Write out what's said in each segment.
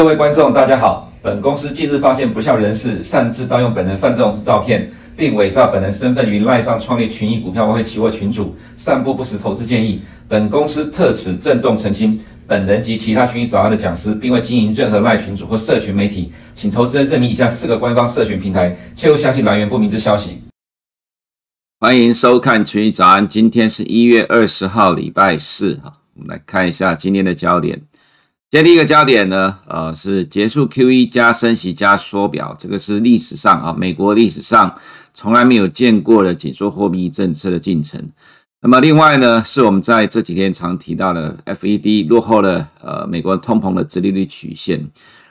各位观众，大家好。本公司近日发现不肖人士擅自盗用本人范仲式照片，并伪造本人身份于赖上创立群益股票外汇期货群主，散布不实投资建议。本公司特此郑重澄清，本人及其他群益早安的讲师，并未经营任何赖群主或社群媒体，请投资人认明以下四个官方社群平台，切勿相信来源不明之消息。欢迎收看群益早安，今天是一月二十号，礼拜四。哈，我们来看一下今天的焦点。第一个焦点呢，呃，是结束 QE 加升息加缩表，这个是历史上啊，美国历史上从来没有见过的紧缩货币政策的进程。那么另外呢，是我们在这几天常提到的 FED 落后了呃美国通膨的殖利率曲线。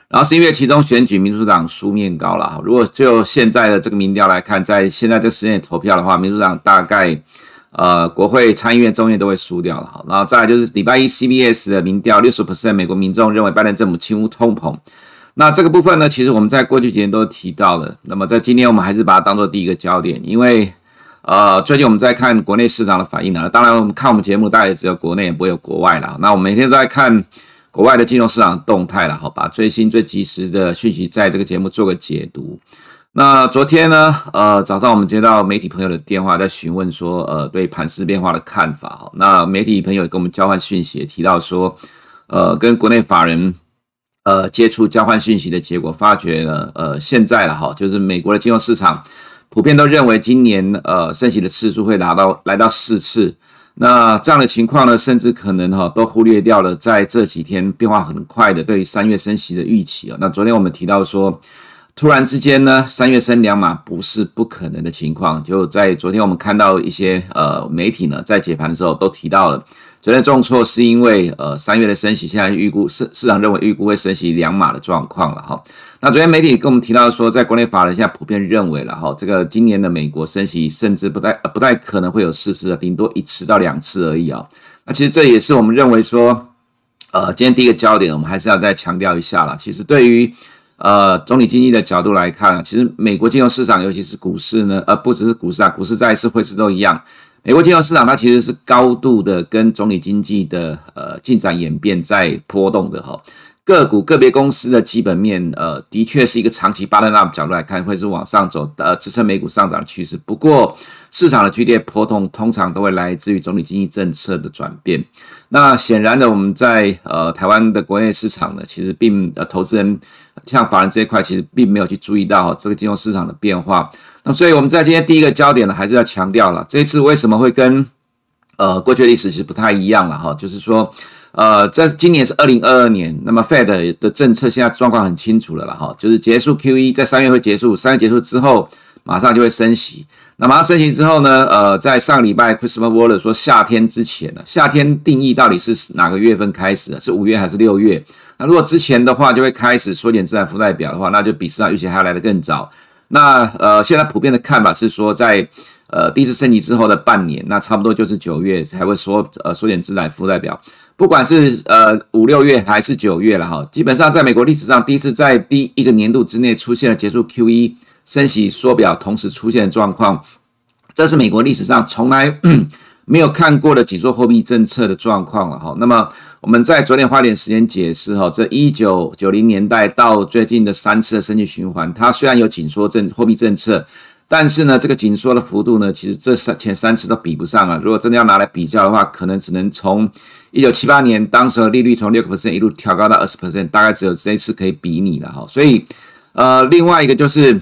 然后是因为其中选举民主党输面高了，如果就现在的这个民调来看，在现在这时间投票的话，民主党大概。呃，国会、参议院、众议院都会输掉了。好，然后再来就是礼拜一 CBS 的民调，六十 percent 美国民众认为拜登政府轻污通膨。那这个部分呢，其实我们在过去几天都提到了。那么在今天，我们还是把它当做第一个焦点，因为呃，最近我们在看国内市场的反应呢。当然，我们看我们节目，大概只有国内，也不会有国外了。那我们每天都在看国外的金融市场动态了，好，把最新最及时的讯息在这个节目做个解读。那昨天呢，呃，早上我们接到媒体朋友的电话，在询问说，呃，对盘势变化的看法哈。那媒体朋友跟我们交换讯息，也提到说，呃，跟国内法人，呃，接触交换讯息的结果，发觉呢，呃，现在了哈，就是美国的金融市场普遍都认为今年呃升息的次数会达到来到四次。那这样的情况呢，甚至可能哈都忽略掉了在这几天变化很快的对于三月升息的预期啊。那昨天我们提到说。突然之间呢，三月升两码不是不可能的情况。就在昨天，我们看到一些呃媒体呢，在解盘的时候都提到了，昨天重挫是因为呃三月的升息，现在预估市市场认为预估会升息两码的状况了哈。那昨天媒体跟我们提到说，在国内法人现在普遍认为了哈，这个今年的美国升息甚至不太不太可能会有四次的，顶多一次到两次而已啊。那其实这也是我们认为说，呃，今天第一个焦点，我们还是要再强调一下了。其实对于呃，总体经济的角度来看，其实美国金融市场，尤其是股市呢，呃，不只是股市啊，股市、债市、汇市都一样。美国金融市场它其实是高度的跟总体经济的呃进展演变在波动的哈。个股个别公司的基本面，呃，的确是一个长期 bottom up 角度来看，会是往上走，呃，支撑美股上涨的趋势。不过，市场的剧烈波动通常都会来自于总体经济政策的转变。那显然的，我们在呃台湾的国内市场呢，其实并呃投资人。像法人这一块，其实并没有去注意到哈这个金融市场的变化。那所以我们在今天第一个焦点呢，还是要强调了，这一次为什么会跟呃过去历史是不太一样了哈？就是说，呃，在今年是二零二二年，那么 Fed 的政策现在状况很清楚了了哈，就是结束 QE，在三月会结束，三月结束之后。马上就会升息，那马上升息之后呢？呃，在上个礼拜，Christopher Waller 说夏天之前呢，夏天定义到底是哪个月份开始的？是五月还是六月？那如果之前的话，就会开始缩减资产负债表的话，那就比市场预期还要来得更早。那呃，现在普遍的看法是说，在呃第一次升息之后的半年，那差不多就是九月才会缩呃缩减资产负债表。不管是呃五六月还是九月了哈，基本上在美国历史上第一次在第一个年度之内出现了结束 QE。升息缩表同时出现状况，这是美国历史上从来没有看过的紧缩货币政策的状况了哈。那么我们在昨天花点时间解释哈，这一九九零年代到最近的三次的升级循环，它虽然有紧缩政货币政策，但是呢，这个紧缩的幅度呢，其实这三前三次都比不上啊。如果真的要拿来比较的话，可能只能从一九七八年当时利率从六个 percent 一路调高到二十 percent，大概只有这一次可以比拟了哈。所以呃，另外一个就是。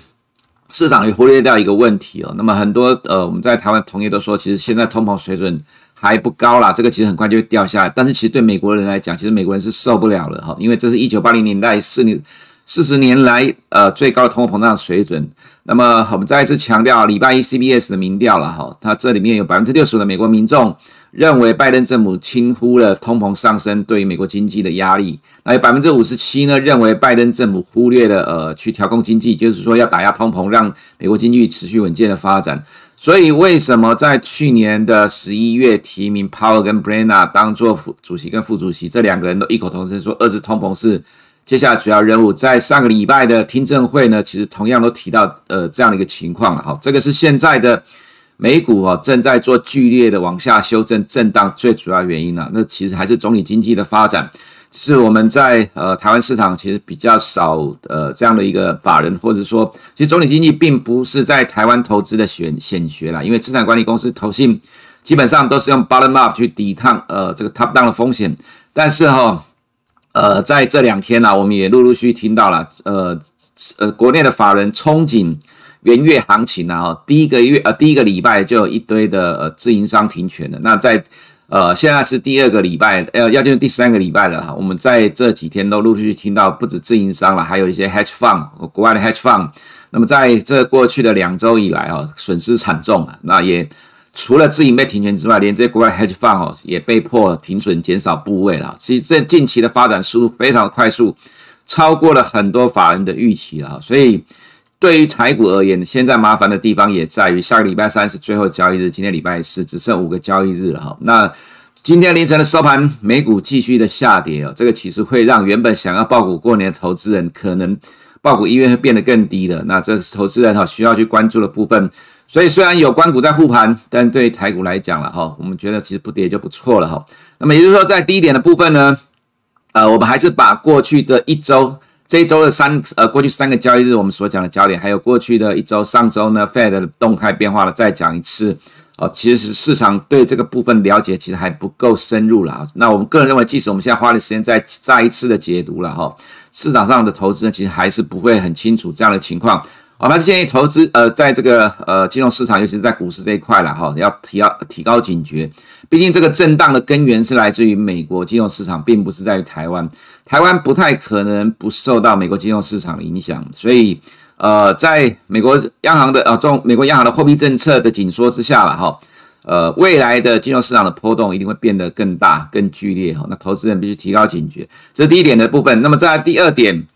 市场也忽略掉一个问题哦，那么很多呃，我们在台湾同业都说，其实现在通膨水准还不高啦，这个其实很快就会掉下来。但是其实对美国人来讲，其实美国人是受不了了哈，因为这是一九八零年代四年四十年来呃最高的通货膨胀水准。那么我们再一次强调，礼拜一 CBS 的民调了哈，它这里面有百分之六十的美国民众。认为拜登政府轻忽了通膨上升对于美国经济的压力，那有百分之五十七呢，认为拜登政府忽略了呃去调控经济，就是说要打压通膨，让美国经济持续稳健的发展。所以为什么在去年的十一月提名 Powell 跟 Brenna 当做副主席跟副主席，这两个人都异口同声说，遏制通膨是接下来主要任务。在上个礼拜的听证会呢，其实同样都提到呃这样的一个情况。好，这个是现在的。美股啊正在做剧烈的往下修正震荡，最主要原因呢，那其实还是总体经济的发展是我们在呃台湾市场其实比较少呃这样的一个法人，或者说，其实总体经济并不是在台湾投资的选显学啦，因为资产管理公司投信基本上都是用 bottom up 去抵抗呃这个 top down 的风险，但是哈呃在这两天呢、我们也陆陆续续听到了呃呃国内的法人憧憬元月行情啊，哈第一个月呃第一个礼拜就有一堆的呃自营商停权的，那在。呃，现在是第二个礼拜，呃，要进入第三个礼拜了哈。我们在这几天都陆续听到，不止自营商了，还有一些 hedge fund，国外的 hedge fund。那么在这过去的两周以来啊，损失惨重啊。那也除了自营被停权之外，连这些国外 hedge fund 哦也被迫停损，减少部位了。其实这近期的发展速度非常快速，超过了很多法人的预期啊。所以。对于台股而言，现在麻烦的地方也在于下个礼拜三是最后交易日，今天礼拜四只剩五个交易日了哈。那今天凌晨的收盘，美股继续的下跌哦，这个其实会让原本想要抱股过年的投资人，可能抱股意愿会变得更低的。那这是投资人哈需要去关注的部分。所以虽然有关股在护盘，但对台股来讲了哈，我们觉得其实不跌就不错了哈。那么也就是说，在低点的部分呢，呃，我们还是把过去的一周。这一周的三呃，过去三个交易日我们所讲的焦点，还有过去的一周上周呢，Fed 的动态变化了，再讲一次哦。其实市场对这个部分了解其实还不够深入了。那我们个人认为，即使我们现在花的时间再再一次的解读了哈，市场上的投资呢其实还是不会很清楚这样的情况。我们还是建议投资呃，在这个呃金融市场，尤其是在股市这一块了哈，要提要提高警觉。毕竟这个震荡的根源是来自于美国金融市场，并不是在于台湾。台湾不太可能不受到美国金融市场的影响，所以呃，在美国央行的呃中美国央行的货币政策的紧缩之下了哈，呃，未来的金融市场的波动一定会变得更大、更剧烈哈。那投资人必须提高警觉，这是第一点的部分。那么在第二点，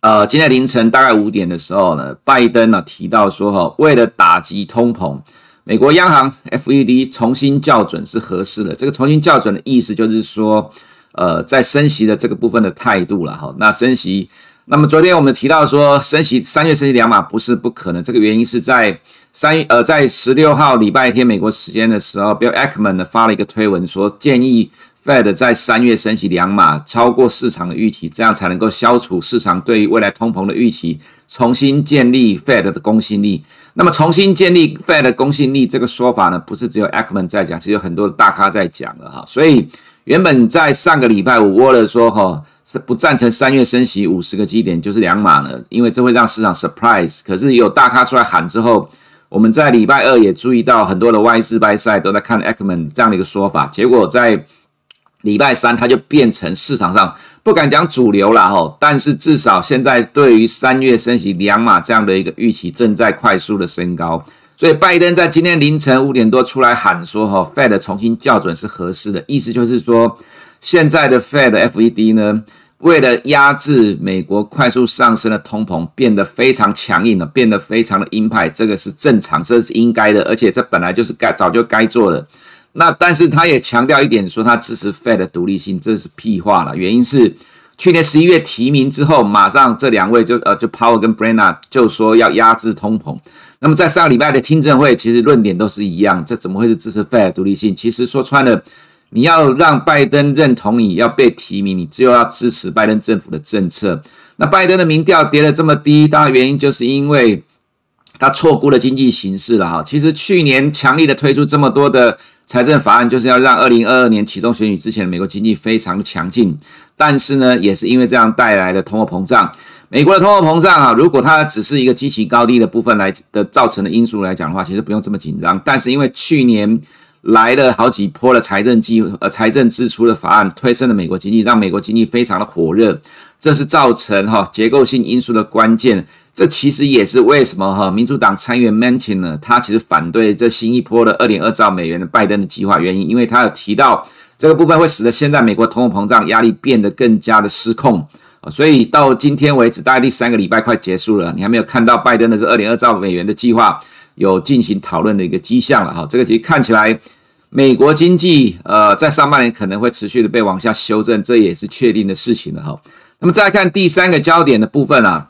呃，今天凌晨大概五点的时候呢，拜登呢提到说哈，为了打击通膨，美国央行 FED 重新校准是合适的。这个重新校准的意思就是说。呃，在升息的这个部分的态度了哈，那升息，那么昨天我们提到说升息三月升息两码不是不可能，这个原因是在三月呃在十六号礼拜天美国时间的时候，Bill Ackman 呢发了一个推文说建议 Fed 在三月升息两码，超过市场的预期，这样才能够消除市场对于未来通膨的预期，重新建立 Fed 的公信力。那么重新建立 Fed 的公信力这个说法呢，不是只有 Ackman 在讲，其实有很多的大咖在讲了哈，所以。原本在上个礼拜五，沃勒说哈是不赞成三月升息五十个基点，就是两码了，因为这会让市场 surprise。可是有大咖出来喊之后，我们在礼拜二也注意到很多的外资 buy side 都在看 Ackman 这样的一个说法，结果在礼拜三它就变成市场上不敢讲主流了哈，但是至少现在对于三月升息两码这样的一个预期正在快速的升高。所以拜登在今天凌晨五点多出来喊说：“哈，Fed 重新校准是合适的。”意思就是说，现在的 Fed FED 呢，为了压制美国快速上升的通膨，变得非常强硬了，变得非常的鹰派。这个是正常，这是应该的，而且这本来就是该早就该做的。那但是他也强调一点，说他支持 Fed 的独立性，这是屁话了。原因是去年十一月提名之后，马上这两位就呃就 Powell 跟 Brainard 就说要压制通膨。那么在上个礼拜的听证会，其实论点都是一样，这怎么会是支持费尔独立性？其实说穿了，你要让拜登认同你要被提名，你只有要支持拜登政府的政策。那拜登的民调跌得这么低，当然原因就是因为他错估了经济形势了哈。其实去年强力的推出这么多的财政法案，就是要让二零二二年启动选举之前美国经济非常的强劲，但是呢，也是因为这样带来的通货膨胀。美国的通货膨胀啊，如果它只是一个基期高低的部分来的造成的因素来讲的话，其实不用这么紧张。但是因为去年来了好几波的财政计呃财政支出的法案，推升了美国经济，让美国经济非常的火热，这是造成哈结构性因素的关键。这其实也是为什么哈民主党参议员 Manchin 呢，他其实反对这新一波的二点二兆美元的拜登的计划原因，因为他有提到这个部分会使得现在美国通货膨胀压力变得更加的失控。所以到今天为止，大概第三个礼拜快结束了，你还没有看到拜登的这二点二兆美元的计划有进行讨论的一个迹象了哈。这个其实看起来，美国经济呃在上半年可能会持续的被往下修正，这也是确定的事情了哈。那么再来看第三个焦点的部分啊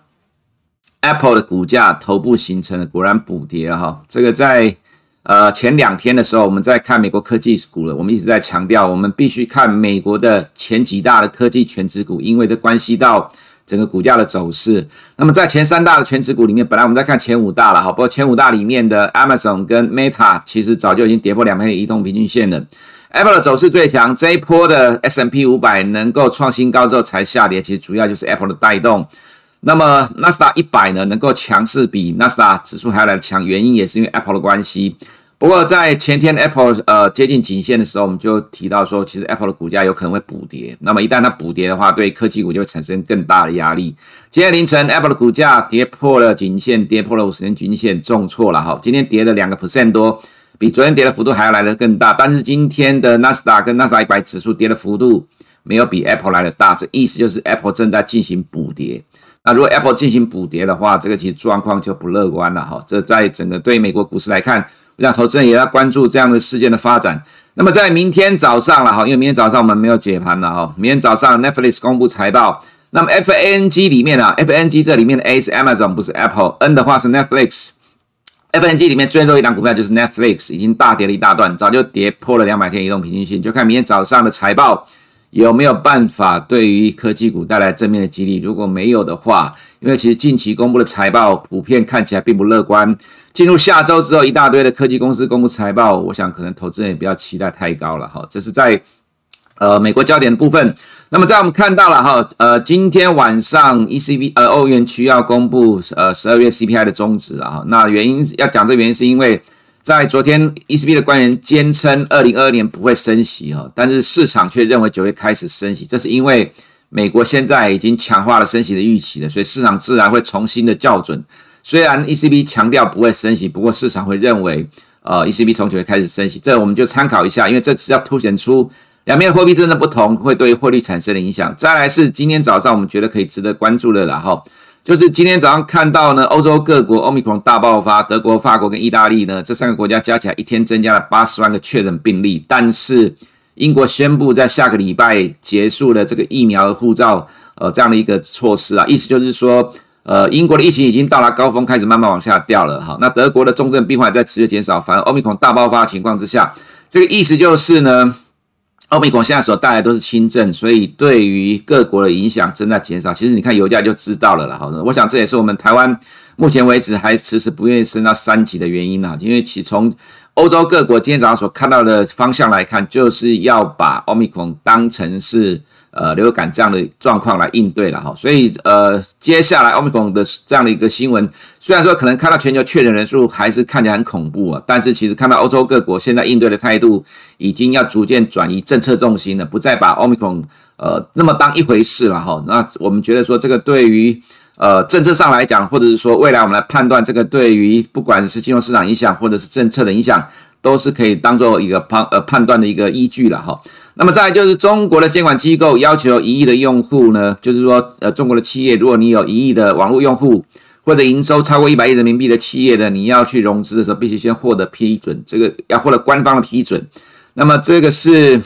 ，Apple 的股价头部形成了果然补跌哈。这个在呃前两天的时候，我们在看美国科技股了，我们一直在强调，我们必须看美国的前几大的科技权值股，因为这关系到。整个股价的走势，那么在前三大的权值股里面，本来我们在看前五大了，好，不过前五大里面的 Amazon 跟 Meta 其实早就已经跌破两百天移动平均线了。Apple 的走势最强，这一波的 S&P 五百能够创新高之后才下跌，其实主要就是 Apple 的带动。那么纳斯达一百呢，能够强势比纳斯达指数还要来的强，原因也是因为 Apple 的关系。不过在前天 Apple 呃接近颈线的时候，我们就提到说，其实 Apple 的股价有可能会补跌。那么一旦它补跌的话，对科技股就会产生更大的压力。今天凌晨 Apple 的股价跌破了颈线，跌破了五十年均线，重挫了哈。今天跌了两个 percent 多，比昨天跌的幅度还要来得更大。但是今天的纳斯达跟纳斯达一百指数跌的幅度没有比 Apple 来的大，这意思就是 Apple 正在进行补跌。那如果 Apple 进行补跌的话，这个其实状况就不乐观了哈。这在整个对美国股市来看。让投资人也要关注这样的事件的发展。那么在明天早上了哈，因为明天早上我们没有解盘了哈。明天早上 Netflix 公布财报，那么 F A N G 里面啊，F A N G 这里面的 A 是 Amazon 不是 Apple，N 的话是 Netflix。FNG 里面最后一档股票就是 Netflix，已经大跌了一大段，早就跌破了两百天移动平均线，就看明天早上的财报。有没有办法对于科技股带来正面的激励？如果没有的话，因为其实近期公布的财报普遍看起来并不乐观。进入下周之后，一大堆的科技公司公布财报，我想可能投资人也不要期待太高了哈。这是在呃美国焦点的部分。那么在我们看到了哈，呃今天晚上 ECB 呃欧元区要公布呃十二月 CPI 的终值啊。那原因要讲这原因是因为。在昨天，ECB 的官员坚称，二零二二年不会升息哈，但是市场却认为九月开始升息，这是因为美国现在已经强化了升息的预期了，所以市场自然会重新的校准。虽然 ECB 强调不会升息，不过市场会认为，呃，ECB 从九月开始升息，这我们就参考一下，因为这次要凸显出两边货币真的不同，会对汇率产生的影响。再来是今天早上我们觉得可以值得关注的，然后。就是今天早上看到呢，欧洲各国 Omicron 大爆发，德国、法国跟意大利呢，这三个国家加起来一天增加了八十万个确诊病例。但是英国宣布在下个礼拜结束了这个疫苗护照，呃，这样的一个措施啊，意思就是说，呃，英国的疫情已经到达高峰，开始慢慢往下掉了哈。那德国的重症病患在持续减少，反而 Omicron 大爆发的情况之下，这个意思就是呢。欧米孔现在所带来都是轻症，所以对于各国的影响正在减少。其实你看油价就知道了啦。好的，我想这也是我们台湾目前为止还迟迟不愿意升到三级的原因啦。因为其从欧洲各国今天早上所看到的方向来看，就是要把欧米孔当成是。呃，流感这样的状况来应对了哈，所以呃，接下来 Omicron 的这样的一个新闻，虽然说可能看到全球确诊人数还是看起来很恐怖啊，但是其实看到欧洲各国现在应对的态度，已经要逐渐转移政策重心了，不再把 Omicron 呃那么当一回事了哈。那我们觉得说，这个对于呃政策上来讲，或者是说未来我们来判断这个对于不管是金融市场影响，或者是政策的影响，都是可以当做一个判呃判断的一个依据了哈。那么再就是中国的监管机构要求一亿的用户呢，就是说呃中国的企业，如果你有一亿的网络用户或者营收超过一百亿人民币的企业呢，你要去融资的时候必须先获得批准，这个要获得官方的批准。那么这个是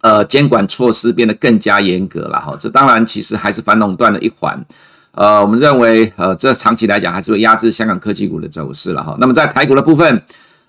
呃监管措施变得更加严格了哈。这当然其实还是反垄断的一环。呃，我们认为呃这长期来讲还是会压制香港科技股的走势了哈。那么在台股的部分。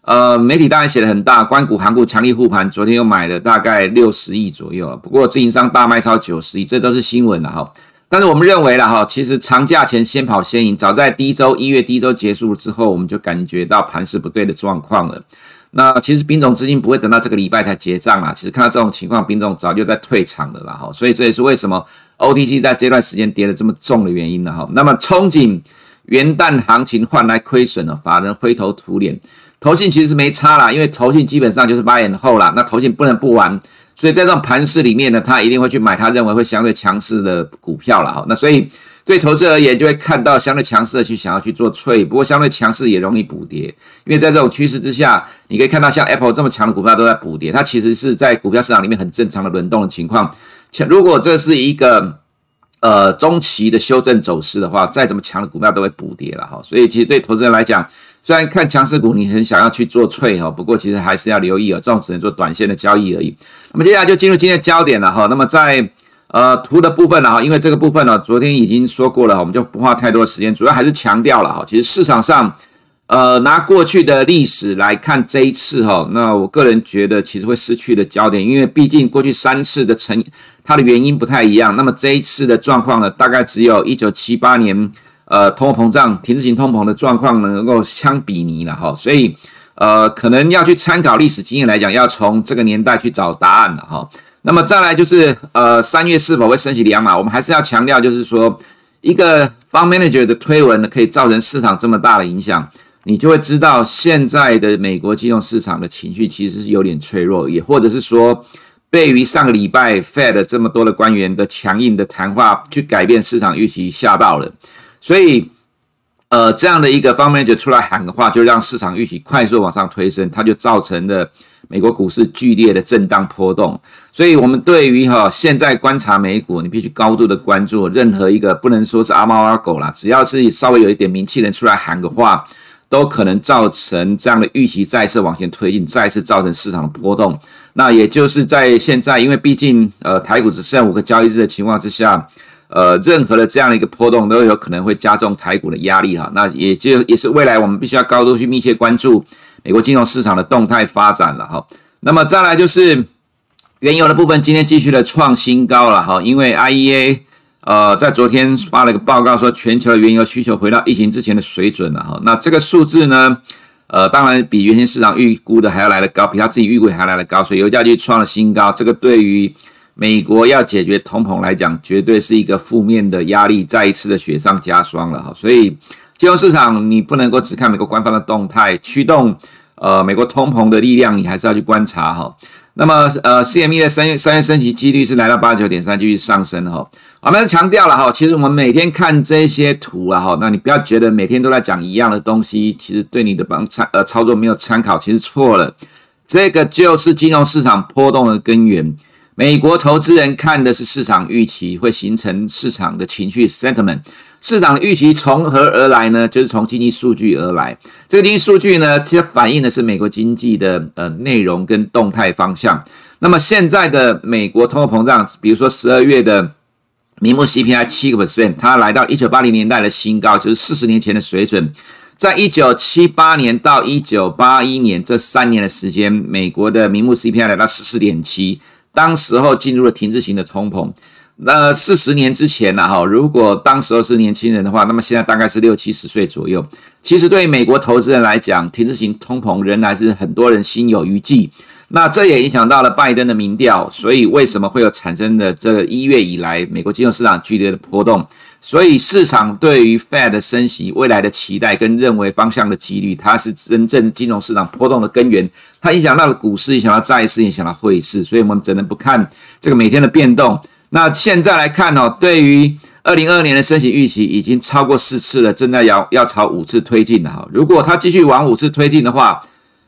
呃，媒体当然写的很大，关股、韩股强力护盘，昨天又买了大概六十亿左右，不过自营商大卖超九十亿，这都是新闻了哈。但是我们认为了哈，其实长假前先跑先赢，早在第一周一月第一周结束之后，我们就感觉到盘势不对的状况了。那其实兵种资金不会等到这个礼拜才结账啊，其实看到这种情况，兵种早就在退场了啦哈。所以这也是为什么 OTC 在这段时间跌得这么重的原因了哈。那么憧憬元旦行情换来亏损了，法人灰头土脸。投信其实没差啦，因为投信基本上就是 buy and hold 啦。那投信不能不玩，所以在这种盘势里面呢，他一定会去买他认为会相对强势的股票了哈。那所以对投资而言，就会看到相对强势的去想要去做 trade，不过相对强势也容易补跌，因为在这种趋势之下，你可以看到像 Apple 这么强的股票都在补跌，它其实是在股票市场里面很正常的轮动的情况。如果这是一个呃中期的修正走势的话，再怎么强的股票都会补跌了哈。所以其实对投资人来讲，虽然看强势股，你很想要去做脆哈，不过其实还是要留意哦，这种只能做短线的交易而已。那么接下来就进入今天的焦点了哈。那么在呃图的部分呢哈，因为这个部分呢昨天已经说过了，我们就不花太多的时间，主要还是强调了哈。其实市场上呃，拿过去的历史来看这一次哈，那我个人觉得其实会失去的焦点，因为毕竟过去三次的成它的原因不太一样。那么这一次的状况呢，大概只有一九七八年呃通货膨胀停滞型通膨的状况能够相比拟了哈，所以呃可能要去参考历史经验来讲，要从这个年代去找答案了哈。那么再来就是呃三月是否会升息两码，我们还是要强调就是说一个 fund manager 的推文呢，可以造成市场这么大的影响。你就会知道，现在的美国金融市场的情绪其实是有点脆弱，也或者是说，被于上个礼拜 Fed 这么多的官员的强硬的谈话去改变市场预期吓到了，所以，呃，这样的一个方面就出来喊的话，就让市场预期快速往上推升，它就造成了美国股市剧烈的震荡波动。所以，我们对于哈现在观察美股，你必须高度的关注任何一个不能说是阿猫阿狗啦，只要是稍微有一点名气的人出来喊个话。都可能造成这样的预期再次往前推进，再次造成市场的波动。那也就是在现在，因为毕竟呃台股只剩五个交易日的情况之下，呃任何的这样的一个波动都有可能会加重台股的压力哈。那也就也是未来我们必须要高度去密切关注美国金融市场的动态发展了哈。那么再来就是原油的部分，今天继续的创新高了哈，因为 IEA。呃，在昨天发了一个报告说，全球原油需求回到疫情之前的水准了哈。那这个数字呢，呃，当然比原先市场预估的还要来得高，比他自己预估还要来得高，所以油价就创了新高。这个对于美国要解决通膨来讲，绝对是一个负面的压力，再一次的雪上加霜了哈。所以金融市场你不能够只看美国官方的动态驱动，呃，美国通膨的力量你还是要去观察哈。那么，呃，CME 的三月三月升息几率是来到八九点三，继续上升哈。我们强调了哈，其实我们每天看这些图啊哈，那你不要觉得每天都在讲一样的东西，其实对你的帮参呃操作没有参考，其实错了。这个就是金融市场波动的根源。美国投资人看的是市场预期，会形成市场的情绪 sentiment。市场的预期从何而来呢？就是从经济数据而来。这个经济数据呢，其实反映的是美国经济的呃内容跟动态方向。那么现在的美国通货膨胀，比如说十二月的。名目 CPI 七个 percent，它来到一九八零年代的新高，就是四十年前的水准。在一九七八年到一九八一年这三年的时间，美国的名目 CPI 来到十四点七，当时候进入了停滞型的通膨。那四十年之前呢？哈，如果当时候是年轻人的话，那么现在大概是六七十岁左右。其实对于美国投资人来讲，停滞型通膨仍然是很多人心有余悸。那这也影响到了拜登的民调，所以为什么会有产生的这个一月以来美国金融市场剧烈的波动？所以市场对于 Fed 升息未来的期待跟认为方向的几率，它是真正金融市场波动的根源。它影响到了股市，影响到债市，影响到汇市。所以我们只能不看这个每天的变动。那现在来看哦，对于二零二二年的升息预期已经超过四次了，正在要要朝五次推进了哈。如果它继续往五次推进的话，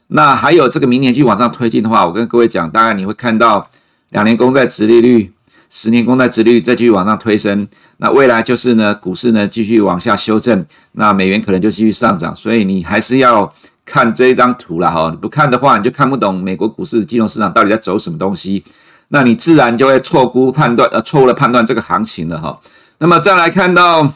那还有这个明年继续往上推进的话，我跟各位讲，大概你会看到两年公债殖利率、十年公债殖率再继续往上推升。那未来就是呢，股市呢继续往下修正，那美元可能就继续上涨。所以你还是要看这一张图了哈，你不看的话，你就看不懂美国股市金融市场到底在走什么东西。那你自然就会错估判断，呃，错误的判断这个行情了哈。那么再来看到，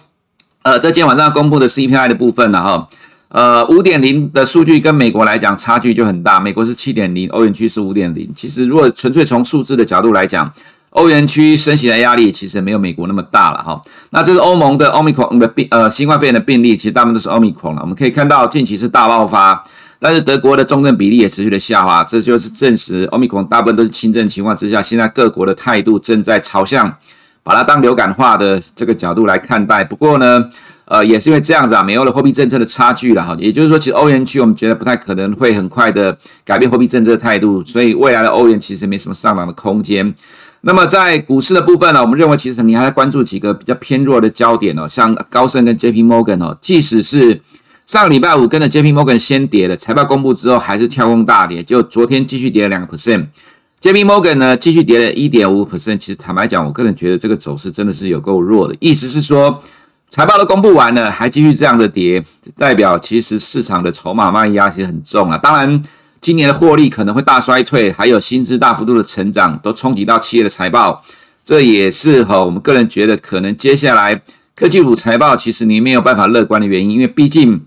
呃，在今天晚上公布的 CPI 的部分了哈。呃，五点零的数据跟美国来讲差距就很大，美国是七点零，欧元区是五点零。其实如果纯粹从数字的角度来讲，欧元区升息的压力其实没有美国那么大了哈。那这是欧盟的奥密克戎的病，呃，新冠肺炎的病例，其实大部分都是奥密克戎了。我们可以看到近期是大爆发，但是德国的重症比例也持续的下滑，这就是证实奥密克戎大部分都是轻症情况之下，现在各国的态度正在朝向把它当流感化的这个角度来看待。不过呢，呃，也是因为这样子啊，美欧的货币政策的差距了哈，也就是说，其实欧元区我们觉得不太可能会很快的改变货币政策的态度，所以未来的欧元其实没什么上涨的空间。那么在股市的部分呢，我们认为其实你还要关注几个比较偏弱的焦点哦，像高盛跟 JP Morgan 哦，即使是上礼拜五跟着 JP Morgan 先跌的，财报公布之后还是跳空大跌，就昨天继续跌了两个 percent，JP Morgan 呢继续跌了一点五 percent。其实坦白讲，我个人觉得这个走势真的是有够弱的，意思是说。财报都公布完了，还继续这样的跌，代表其实市场的筹码卖压其实很重啊。当然，今年的获利可能会大衰退，还有薪资大幅度的成长都冲击到企业的财报，这也是哈我们个人觉得可能接下来科技股财报其实你没有办法乐观的原因，因为毕竟。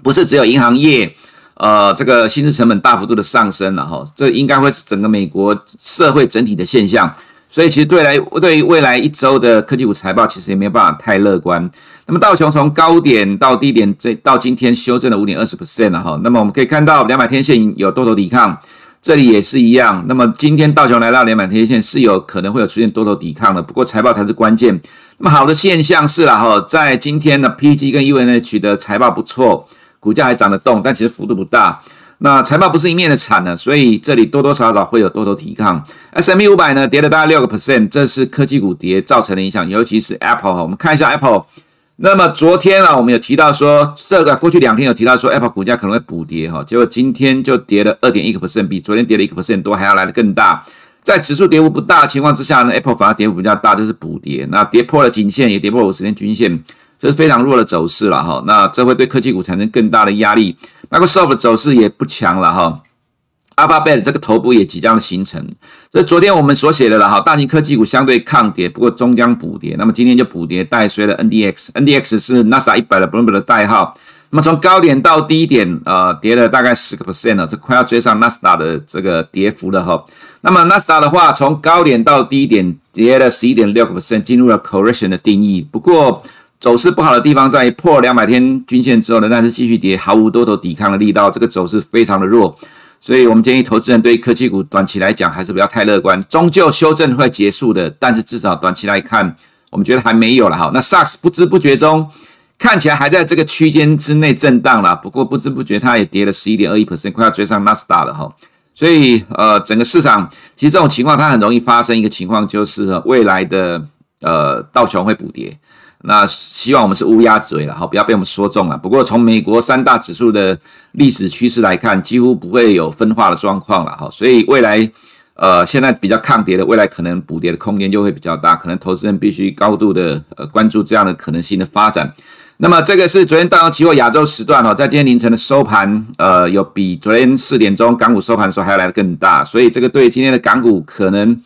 不是只有银行业，呃，这个薪资成本大幅度的上升了哈，这应该会是整个美国社会整体的现象。所以其实对来对于未来一周的科技股财报，其实也没有办法太乐观。那么道琼从高点到低点，这到今天修正了五点二十 percent 了哈。那么我们可以看到两百天线有多头抵抗，这里也是一样。那么今天道琼来到两百天线是有可能会有出现多头抵抗的，不过财报才是关键。那么好的现象是了哈，在今天的 PG 跟 UNH 的财报不错，股价还涨得动，但其实幅度不大。那财报不是一面的惨了，所以这里多多少少会有多头抵抗。S M E 五百呢跌了大概六个 percent，这是科技股跌造成的影响，尤其是 Apple 哈。我们看一下 Apple。那么昨天啊，我们有提到说，这个过去两天有提到说 Apple 股价可能会补跌哈，结果今天就跌了二点一个 percent，比昨天跌了一个 percent 多还要来得更大。在指数跌幅不大的情况之下呢，Apple 反而跌幅比较大，就是补跌。那跌破了颈线，也跌破了五十天均线。这是非常弱的走势了哈，那这会对科技股产生更大的压力。Microsoft 走势也不强了哈，Alphabet 这个头部也即将形成。这是昨天我们所写的了哈，大型科技股相对抗跌，不过终将补跌。那么今天就补跌带衰了 NDX，NDX 是 NASA 一百的 Bloomberg 的代号。那么从高点到低点，呃，跌了大概十个 percent 了，这快要追上 NASA 的这个跌幅了哈。那么 NASA 的话，从高点到低点跌了十一点六个 percent，进入了 correction 的定义。不过走势不好的地方在于破两百天均线之后呢，但是继续跌，毫无多头抵抗的力道，这个走势非常的弱，所以我们建议投资人对科技股短期来讲还是不要太乐观，终究修正会结束的，但是至少短期来看，我们觉得还没有了哈。那 SARS 不知不觉中看起来还在这个区间之内震荡了，不过不知不觉它也跌了十一点二一 percent，快要追上纳斯达了哈。所以呃，整个市场其实这种情况它很容易发生一个情况，就是未来的呃道琼会补跌。那希望我们是乌鸦嘴了哈，不要被我们说中了。不过从美国三大指数的历史趋势来看，几乎不会有分化的状况了哈。所以未来，呃，现在比较抗跌的，未来可能补跌的空间就会比较大，可能投资人必须高度的呃关注这样的可能性的发展。那么这个是昨天道琼期货亚洲时段哈，在今天凌晨的收盘，呃，有比昨天四点钟港股收盘的时候还要来得更大，所以这个对今天的港股可能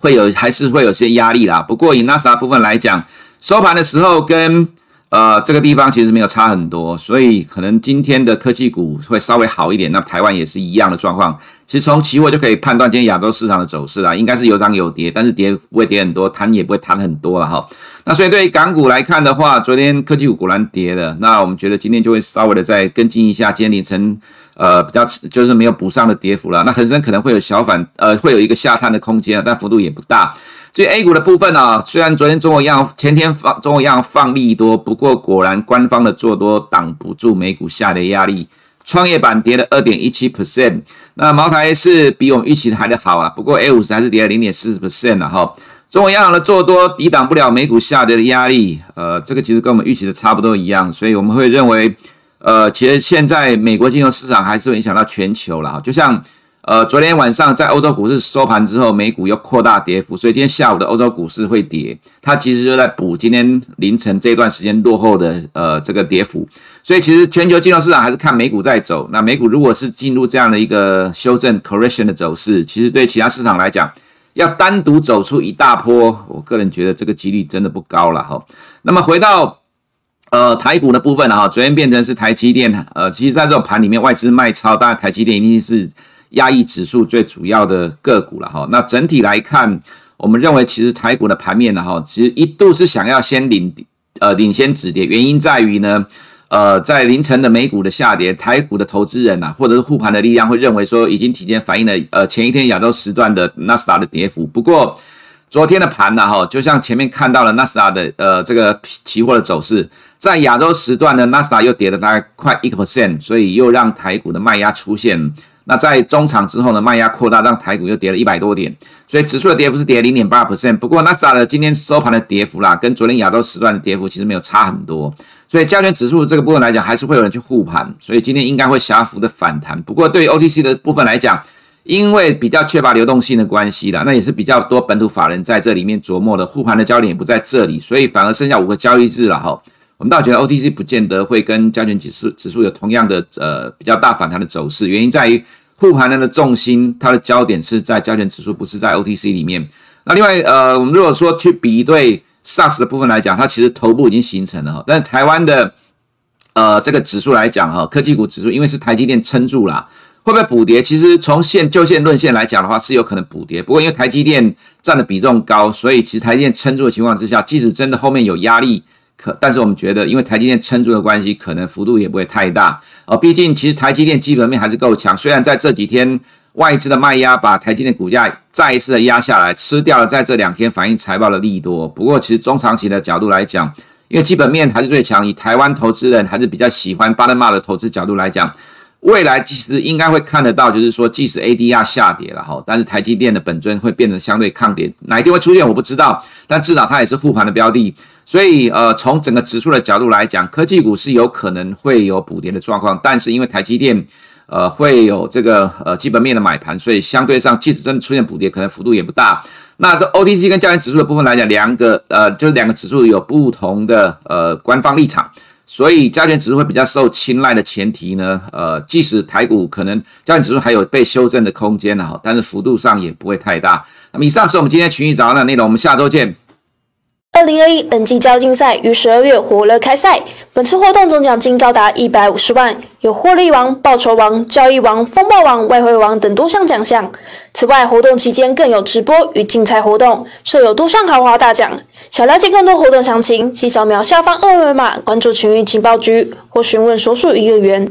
会有还是会有些压力啦。不过以纳斯达部分来讲，收盘的时候跟呃这个地方其实没有差很多，所以可能今天的科技股会稍微好一点。那台湾也是一样的状况。其实从期货就可以判断今天亚洲市场的走势啦，应该是有涨有跌，但是跌不会跌很多，弹也不会弹很多了哈。那所以对于港股来看的话，昨天科技股果然跌了，那我们觉得今天就会稍微的再跟进一下，今天凌晨呃比较就是没有补上的跌幅了。那恒生可能会有小反呃会有一个下探的空间，但幅度也不大。所以 A 股的部分啊，虽然昨天中国央行前天放中国央行放利多，不过果然官方的做多挡不住美股下跌压力，创业板跌了二点一七 percent，那茅台是比我们预期的还得好啊，不过 A 五十还是跌了零点四十 percent 了哈。中国央行的做多抵挡不了美股下跌的压力，呃，这个其实跟我们预期的差不多一样，所以我们会认为，呃，其实现在美国金融市场还是会影响到全球了，就像。呃，昨天晚上在欧洲股市收盘之后，美股又扩大跌幅，所以今天下午的欧洲股市会跌，它其实就在补今天凌晨这段时间落后的呃这个跌幅。所以其实全球金融市场还是看美股在走。那美股如果是进入这样的一个修正 correction 的走势，其实对其他市场来讲，要单独走出一大波，我个人觉得这个几率真的不高了哈。那么回到呃台股的部分哈，昨天变成是台积电，呃，其实在这种盘里面外资卖超，当然台积电一定是。压抑指数最主要的个股了哈，那整体来看，我们认为其实台股的盘面呢哈，其实一度是想要先领呃领先止跌，原因在于呢，呃在凌晨的美股的下跌，台股的投资人呐，或者是护盘的力量会认为说已经提前反映了呃前一天亚洲时段的纳斯达的跌幅。不过昨天的盘呢哈，就像前面看到了纳斯达的呃这个期货的走势，在亚洲时段呢，纳斯达又跌了大概快一个 percent，所以又让台股的卖压出现。那在中场之后呢，卖压扩大，让台股又跌了一百多点，所以指数的跌幅是跌零点八 percent。不过纳斯达的今天收盘的跌幅啦，跟昨天亚洲时段的跌幅其实没有差很多，所以加权指数这个部分来讲，还是会有人去护盘，所以今天应该会小幅的反弹。不过对于 OTC 的部分来讲，因为比较缺乏流动性的关系啦，那也是比较多本土法人在这里面琢磨的，护盘的焦点也不在这里，所以反而剩下五个交易日了哈。我们倒觉得 OTC 不见得会跟加权指数指数有同样的呃比较大反弹的走势，原因在于。护盘人的重心，它的焦点是在加权指数，不是在 OTC 里面。那另外，呃，我们如果说去比对 SARS 的部分来讲，它其实头部已经形成了哈。但台湾的呃这个指数来讲哈，科技股指数因为是台积电撑住了，会不会补跌？其实从现就现论线来讲的话，是有可能补跌。不过因为台积电占的比重高，所以其实台积电撑住的情况之下，即使真的后面有压力，可但是我们觉得，因为台积电撑住的关系，可能幅度也不会太大。呃，毕竟其实台积电基本面还是够强，虽然在这几天。外资的卖压把台积电股价再一次的压下来，吃掉了在这两天反映财报的利多。不过，其实中长期的角度来讲，因为基本面还是最强，以台湾投资人还是比较喜欢 bottom up 的投资角度来讲，未来其实应该会看得到，就是说，即使 ADR 下跌了哈，但是台积电的本尊会变得相对抗跌。哪一天会出现我不知道，但至少它也是护盘的标的。所以，呃，从整个指数的角度来讲，科技股是有可能会有补跌的状况，但是因为台积电。呃，会有这个呃基本面的买盘，所以相对上，即使真的出现补跌，可能幅度也不大。那这 OTC 跟加权指数的部分来讲，两个呃就是两个指数有不同的呃官方立场，所以加权指数会比较受青睐的前提呢，呃，即使台股可能加权指数还有被修正的空间呢，但是幅度上也不会太大。那么以上是我们今天群益早上的内容，我们下周见。二零二一等级交竞赛于十二月火热开赛，本次活动总奖金高达一百五十万，有获利王、报酬王、交易王、风暴王、外汇王等多项奖项。此外，活动期间更有直播与竞猜活动，设有多项豪华大奖。想了解更多活动详情，请扫描下方二维码关注群益情报局或询问所属营业员。